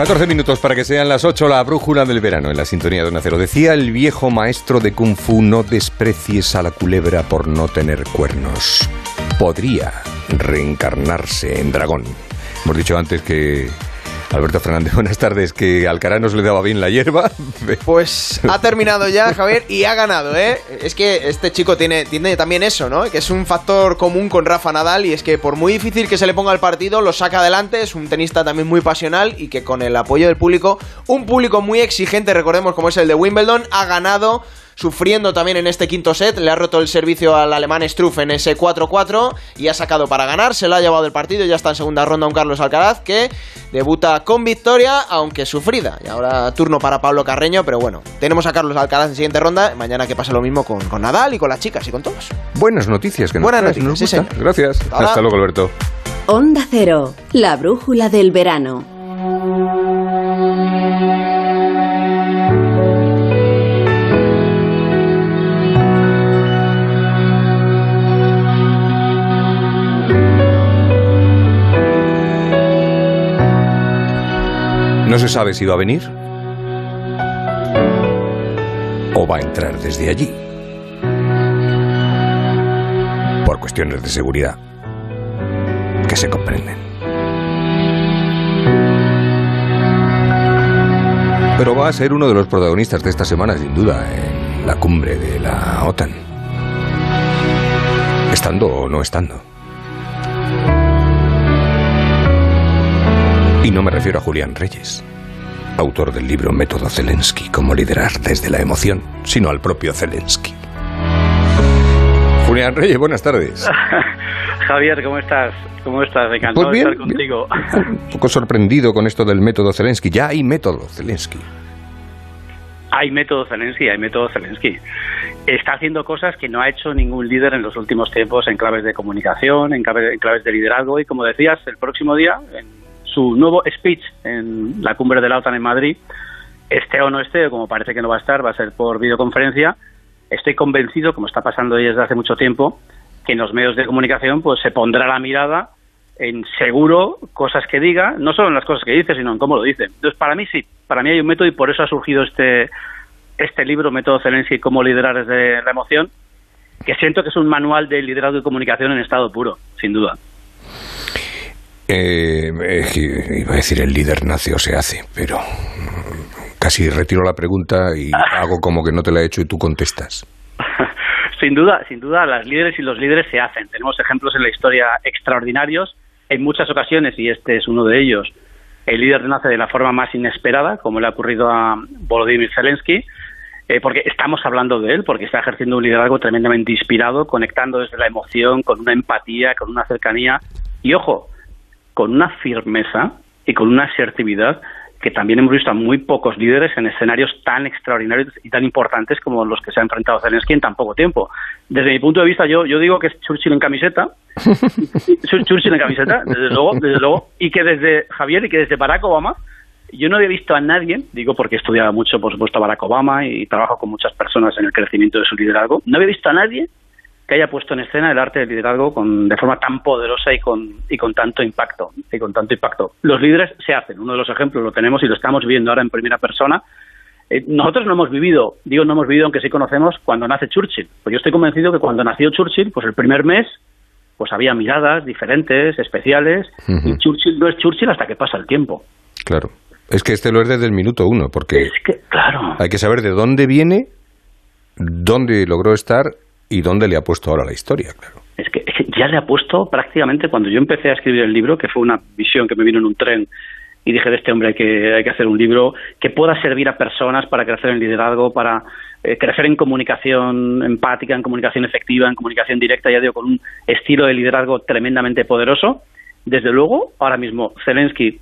14 minutos para que sean las 8, la brújula del verano en la sintonía de Cero. Decía el viejo maestro de Kung Fu, no desprecies a la culebra por no tener cuernos. Podría reencarnarse en dragón. Hemos dicho antes que Alberto Fernández, buenas tardes. Que Alcaraz nos le daba bien la hierba. Pues ha terminado ya, Javier, y ha ganado, ¿eh? Es que este chico tiene, tiene también eso, ¿no? Que es un factor común con Rafa Nadal y es que por muy difícil que se le ponga el partido, lo saca adelante. Es un tenista también muy pasional y que con el apoyo del público, un público muy exigente, recordemos como es el de Wimbledon, ha ganado sufriendo también en este quinto set. Le ha roto el servicio al alemán Struff en ese 4-4 y ha sacado para ganar. Se lo ha llevado el partido. Ya está en segunda ronda un Carlos Alcaraz que debuta con victoria, aunque sufrida. Y ahora turno para Pablo Carreño, pero bueno, tenemos a Carlos Alcaraz en siguiente ronda. Mañana que pasa lo mismo con, Nadal y con las chicas y con todos. Buenas noticias que nos Buenas noticias, Gracias. Hasta luego, Alberto. Onda Cero, la brújula del verano. No se sabe si va a venir o va a entrar desde allí. Por cuestiones de seguridad que se comprenden. Pero va a ser uno de los protagonistas de esta semana, sin duda, en la cumbre de la OTAN. Estando o no estando. Y no me refiero a Julián Reyes, autor del libro Método Zelensky, cómo liderar desde la emoción, sino al propio Zelensky. Julián Reyes, buenas tardes. Javier, ¿cómo estás? ¿Cómo estás? Encantado pues bien, de estar contigo. Un poco sorprendido con esto del método Zelensky. Ya hay método Zelensky. Hay método Zelensky, hay método Zelensky. Está haciendo cosas que no ha hecho ningún líder en los últimos tiempos en claves de comunicación, en claves, en claves de liderazgo y como decías, el próximo día, en su nuevo speech en la cumbre de la OTAN en Madrid, esté o no esté, como parece que no va a estar, va a ser por videoconferencia. Estoy convencido, como está pasando desde hace mucho tiempo, que en los medios de comunicación pues se pondrá la mirada en seguro cosas que diga, no solo en las cosas que dice, sino en cómo lo dice. Entonces, para mí sí, para mí hay un método y por eso ha surgido este, este libro, Método Zelensky, cómo liderar desde la emoción, que siento que es un manual de liderazgo y comunicación en estado puro, sin duda. Eh, iba a decir el líder nace o se hace, pero casi retiro la pregunta y hago como que no te la he hecho y tú contestas. sin duda, sin duda, las líderes y los líderes se hacen. Tenemos ejemplos en la historia extraordinarios. En muchas ocasiones, y este es uno de ellos, el líder nace de la forma más inesperada, como le ha ocurrido a Volodymyr Zelensky, eh, porque estamos hablando de él, porque está ejerciendo un liderazgo tremendamente inspirado, conectando desde la emoción, con una empatía, con una cercanía. Y ojo, con una firmeza y con una asertividad que también hemos visto a muy pocos líderes en escenarios tan extraordinarios y tan importantes como los que se ha enfrentado Zelensky en tan poco tiempo. Desde mi punto de vista, yo, yo digo que es Churchill en camiseta, Churchill en camiseta, desde luego, desde luego, y que desde Javier y que desde Barack Obama, yo no había visto a nadie, digo porque he estudiado mucho, por supuesto, a Barack Obama y trabajo con muchas personas en el crecimiento de su liderazgo, no había visto a nadie que haya puesto en escena el arte del liderazgo con, de forma tan poderosa y con, y con tanto impacto. Y con tanto impacto. Los líderes se hacen. Uno de los ejemplos lo tenemos y lo estamos viendo ahora en primera persona. Eh, nosotros no hemos vivido, digo no hemos vivido aunque sí conocemos cuando nace Churchill. Pues yo estoy convencido que cuando nació Churchill, pues el primer mes, pues había miradas diferentes, especiales, y Churchill no es Churchill hasta que pasa el tiempo. Claro. Es que este lo es desde el minuto uno, porque es que, claro. hay que saber de dónde viene, dónde logró estar y dónde le ha puesto ahora la historia, claro. Es que, ya le ha puesto prácticamente cuando yo empecé a escribir el libro, que fue una visión que me vino en un tren y dije de este hombre hay que, hay que hacer un libro que pueda servir a personas para crecer en liderazgo, para eh, crecer en comunicación empática, en comunicación efectiva, en comunicación directa, ya digo, con un estilo de liderazgo tremendamente poderoso. Desde luego, ahora mismo Zelensky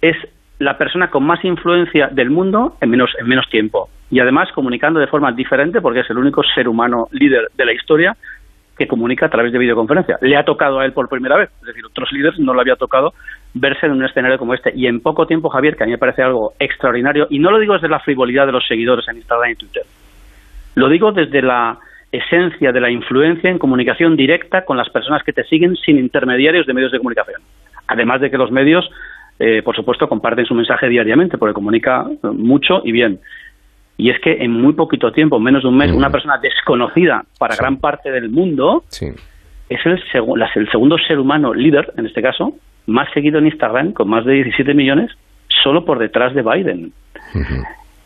es la persona con más influencia del mundo en menos, en menos tiempo. Y además comunicando de forma diferente, porque es el único ser humano líder de la historia que comunica a través de videoconferencia. Le ha tocado a él por primera vez, es decir, otros líderes no le había tocado verse en un escenario como este. Y en poco tiempo, Javier, que a mí me parece algo extraordinario, y no lo digo desde la frivolidad de los seguidores en Instagram y Twitter, lo digo desde la esencia de la influencia en comunicación directa con las personas que te siguen sin intermediarios de medios de comunicación. Además de que los medios, eh, por supuesto, comparten su mensaje diariamente, porque comunica mucho y bien. Y es que en muy poquito tiempo, menos de un mes, una persona desconocida para gran parte del mundo es el, el segundo ser humano líder, en este caso, más seguido en Instagram, con más de 17 millones, solo por detrás de Biden.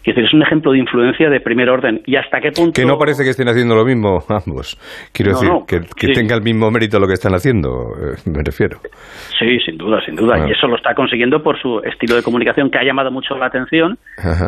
Es decir, es un ejemplo de influencia de primer orden. ¿Y hasta qué punto...? Que no parece que estén haciendo lo mismo ambos. Quiero decir, que, tenga el mismo mérito lo que están haciendo, eh, me refiero. Sí, sin duda, sin duda. Y eso lo está consiguiendo por su estilo de comunicación que ha llamado mucho la atención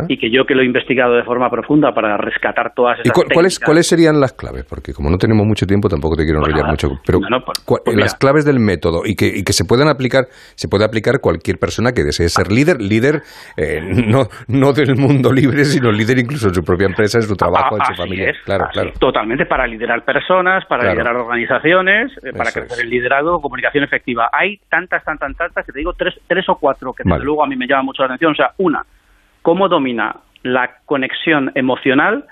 y que yo que lo he investigado de forma profunda para rescatar todas esas ¿Y cuáles, cuáles serían las claves? Porque como no tenemos mucho tiempo tampoco te quiero enrollar mucho. Pero pues, pues las claves del método y que, y que se puedan aplicar, se puede aplicar cualquier persona que desee ser líder, líder eh, no, no del mundo libre sino líder incluso en su propia empresa, en su trabajo, en su familia. claro, claro. Totalmente para liderar personas, para liderar organizaciones, eh, para crecer el liderazgo, comunicación efectiva. Hay tantas, tantas, tantas, que te digo tres, tres o cuatro que desde luego a mí me llaman mucho la atención. O sea, una, cómo domina la conexión emocional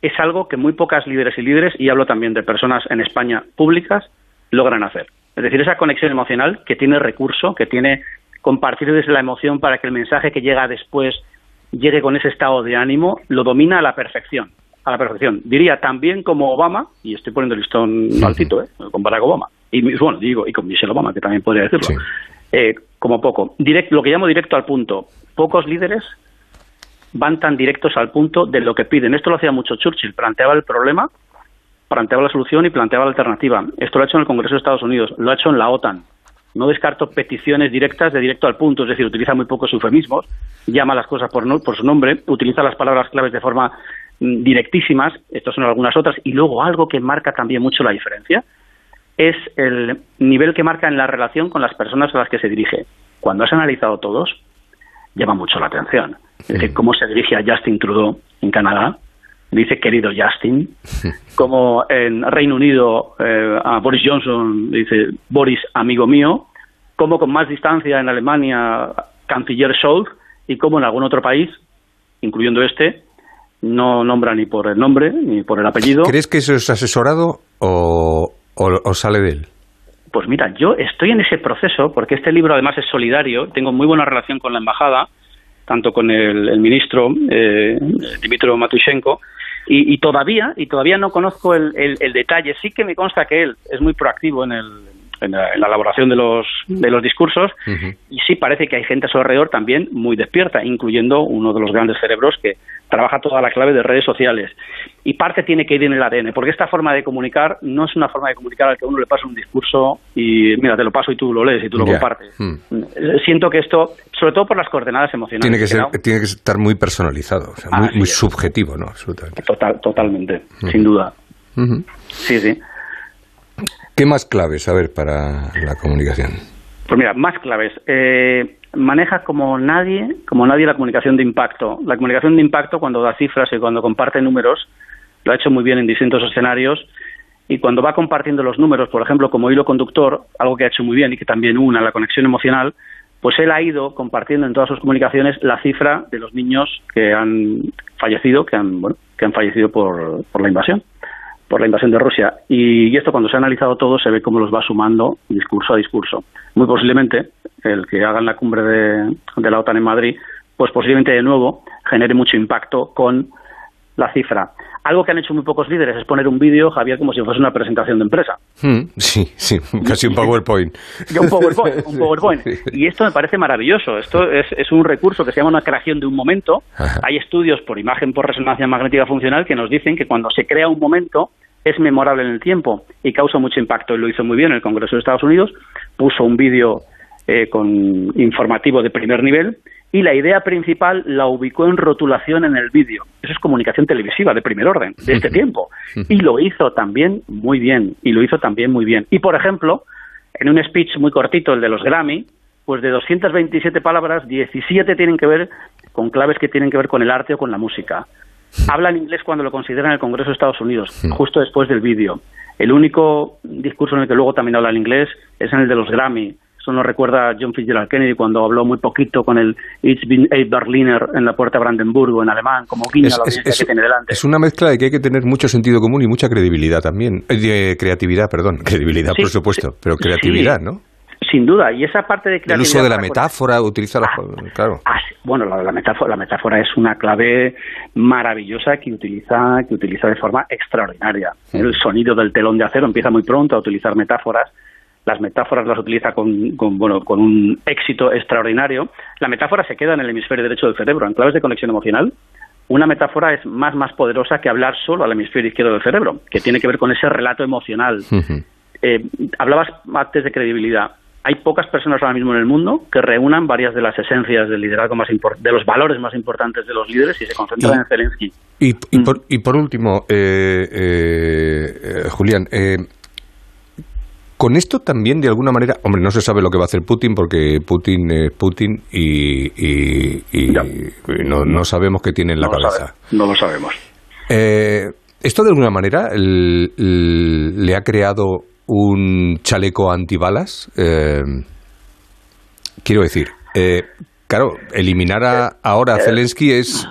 es algo que muy pocas líderes y líderes, y hablo también de personas en España públicas, logran hacer. Es decir, esa conexión emocional que tiene recurso, que tiene compartir desde la emoción para que el mensaje que llega después llegue con ese estado de ánimo, lo domina a la perfección. A la perfección. Diría también como Obama, y estoy poniendo el listón altito, ¿eh? con Barack Obama, y bueno, digo, y con Michelle Obama, que también podría decirlo, eh, como poco. Direct, lo que llamo directo al punto. Pocos líderes van tan directos al punto de lo que piden. Esto lo hacía mucho Churchill, planteaba el problema, planteaba la solución y planteaba la alternativa. Esto lo ha hecho en el Congreso de Estados Unidos, lo ha hecho en la OTAN, no descarto peticiones directas de directo al punto, es decir, utiliza muy pocos eufemismos, llama las cosas por, por su nombre, utiliza las palabras claves de forma mm, directísimas, estas son algunas otras, y luego algo que marca también mucho la diferencia es el nivel que marca en la relación con las personas a las que se dirige. Cuando has analizado todos, llama mucho la atención. Es decir, cómo se dirige a Justin Trudeau en Canadá, dice querido Justin, como en Reino Unido eh, a Boris Johnson dice Boris amigo mío, como con más distancia en Alemania canciller Scholz y como en algún otro país, incluyendo este, no nombra ni por el nombre ni por el apellido. ¿Crees que eso es asesorado o, o sale de él? Pues mira, yo estoy en ese proceso porque este libro además es solidario, tengo muy buena relación con la embajada, tanto con el, ministro eh, Dimitro Matushenko, y, todavía y todavía no conozco el, detalle. Sí que me consta que él es muy proactivo en, el, en, la, elaboración de los, de los discursos y sí parece que hay gente a su alrededor también muy despierta, incluyendo uno de los grandes cerebros que trabaja toda la clave de redes sociales. Y parte tiene que ir en el ADN, porque esta forma de comunicar no es una forma de comunicar al que uno le pasa un discurso y mira, te lo paso y tú lo lees y tú lo compartes. Hmm. Siento que esto, sobre todo por las coordenadas emocionales. Tiene que, ser, tiene que estar muy personalizado, muy, subjetivo, ¿no? Total, totalmente, hmm. sin duda. Sí, sí. ¿Qué más claves, a ver, para la comunicación? Pues mira, más claves. Eh, maneja como nadie, como nadie la comunicación de impacto. La comunicación de impacto cuando da cifras y cuando comparte números, lo ha hecho muy bien en distintos escenarios y cuando va compartiendo los números, por ejemplo, como hilo conductor, algo que ha hecho muy bien y que también una la conexión emocional, pues él ha ido compartiendo en todas sus comunicaciones la cifra de los niños que han fallecido, que han, bueno, que han fallecido por, por la invasión por la invasión de Rusia. Y, esto cuando se ha analizado todo se ve cómo los va sumando discurso a discurso. Muy posiblemente el que hagan la cumbre de, la OTAN en Madrid, pues posiblemente de nuevo genere mucho impacto con la cifra. Algo que han hecho muy pocos líderes es poner un vídeo, Javier, como si fuese una presentación de empresa. Hmm, sí, sí, casi un PowerPoint. un PowerPoint, un PowerPoint. Y esto me parece maravilloso. Esto es, es un recurso que se llama una creación de un momento. Hay estudios por imagen por resonancia magnética funcional que nos dicen que cuando se crea un momento, es memorable en el tiempo y causa mucho impacto. Y lo hizo muy bien en el Congreso de Estados Unidos, puso un vídeo eh, con informativo de primer nivel y la idea principal la ubicó en rotulación en el vídeo. Eso es comunicación televisiva de primer orden, de este tiempo. Y lo hizo también muy bien, y lo hizo también muy bien. Y, por ejemplo, en un speech muy cortito, el de los Grammy, pues de 227 palabras, 17 tienen que ver con claves que tienen que ver con el arte o con la música. Habla en inglés cuando lo considera en el Congreso de Estados Unidos, justo después del vídeo. El único discurso en el que luego también habla en inglés es en el de los Grammy. Eso nos recuerda a John Fitzgerald Kennedy cuando habló muy poquito con el It's been a Berliner en la puerta de Brandenburgo en alemán, como guiño Es, a la es- que tiene delante. es una mezcla de que hay que tener mucho sentido común y mucha credibilidad también. Eh, de creatividad, perdón. Credibilidad, Sí, por supuesto, pero sí. creatividad, ¿no? Sin duda, y esa parte de El creatividad... uso de la para- metáfora, utilizar la... Claro. Ah. Bueno, la, la metáfora, la metáfora es una clave maravillosa que utiliza, que utiliza de forma extraordinaria. El sonido del telón de acero empieza muy pronto a utilizar metáforas. Las metáforas las utiliza con, con, bueno, con un éxito extraordinario. La metáfora se queda en el hemisferio derecho del cerebro. En claves de conexión emocional, una metáfora es más, más poderosa que hablar solo al hemisferio izquierdo del cerebro, que tiene que ver con ese relato emocional. Eh, hablabas antes de credibilidad. Hay pocas personas ahora mismo en el mundo que reúnan varias de las esencias del liderazgo más de los valores más importantes de los líderes y se concentran Y- en Zelensky. Y, y por, y por último, eh, eh, eh, Julián, eh, con esto también de alguna manera, hombre, no se sabe lo que va a hacer Putin porque Putin es Putin y, y- no, no sabemos qué tiene en la No cabeza. sabe- no lo sabemos. Eh, esto de alguna manera el- el- le ha creado un chaleco antibalas. Eh, quiero decir, eh, claro, eliminar a, ahora a Zelensky es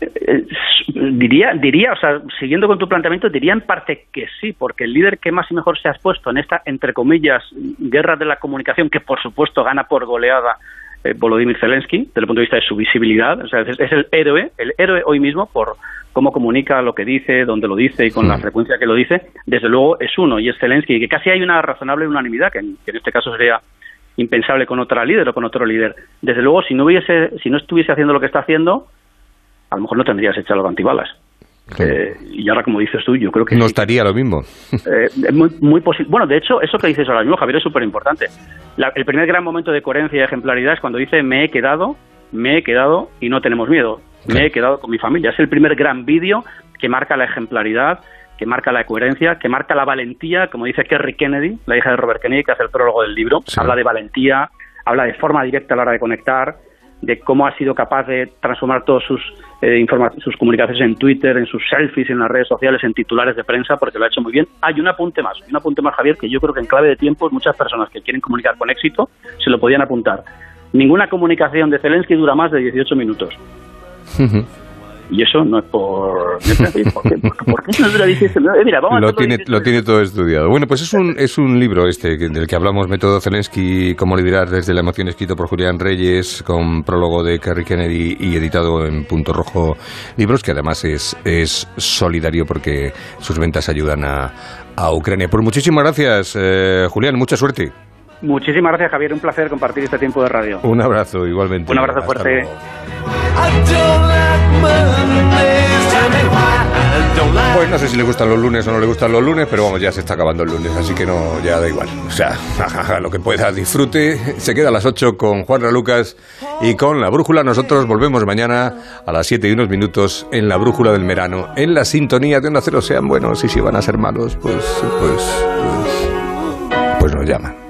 Eh, diría, diría, o sea, siguiendo con tu planteamiento, diría en parte que sí, porque el líder que más y mejor se ha expuesto en esta, entre comillas, guerra de la comunicación, que por supuesto gana por goleada eh, Volodymyr Zelensky, desde el punto de vista de su visibilidad, o sea, es, es el héroe, el héroe hoy mismo por cómo comunica lo que dice, dónde lo dice y con la frecuencia que lo dice, desde luego es uno, y es Zelensky, y que casi hay una razonable unanimidad, que en, que en este caso sería impensable con otra líder o con otro líder. Desde luego, si no hubiese, si no estuviese haciendo lo que está haciendo, a lo mejor no tendrías echado antibalas. Eh, y ahora, como dices tú, yo creo que no sí. estaría lo mismo. Eh, muy, muy posible. Bueno, de hecho, eso que dices ahora mismo, Javier, es súper importante. El primer gran momento de coherencia y ejemplaridad es cuando dice me he quedado, me he quedado y no tenemos miedo. Me he quedado con mi familia. Es el primer gran vídeo que marca la ejemplaridad, que marca la coherencia, que marca la valentía, como dice Kerry Kennedy, la hija de Robert Kennedy, que hace el prólogo del libro. Habla de valentía, habla de forma directa a la hora de conectar, de cómo ha sido capaz de transformar todas sus, eh, sus comunicaciones en Twitter, en sus selfies, en las redes sociales, en titulares de prensa, porque lo ha hecho muy bien. Hay un apunte más, un apunte más, Javier, que yo creo que en clave de tiempos muchas personas que quieren comunicar con éxito se lo podían apuntar. Ninguna comunicación de Zelensky dura más de 18 minutos. Y eso no es por... ¿Por qué, por qué- por qué no dura 18 minutos? Eh, mira, vamos a Lo hacerlo tiene, lo tiene todo estudiado. Bueno, pues es un, es un libro este del que hablamos, Método Zelensky, cómo liderar desde la emoción, escrito por Julián Reyes, con prólogo de Kerry Kennedy y editado en Punto Rojo Libros, que además es, es solidario porque sus ventas ayudan a, a Ucrania. Pues muchísimas gracias, eh, Julián, mucha suerte. Muchísimas gracias, Javier. Un placer compartir este tiempo de radio. Un abrazo igualmente. Un abrazo fuerte. Pues no sé si le gustan los lunes o no le gustan los lunes, pero vamos, ya se está acabando el lunes, así que no, ya da igual. O sea, haga lo que pueda, disfrute. Se queda a las 8 con Juan Lucas y con La Brújula. Nosotros volvemos mañana a las 7 y unos minutos en La Brújula del Verano, en la sintonía de Onda Cero. Sean buenos y si van a ser malos, pues, pues, pues, pues nos llaman.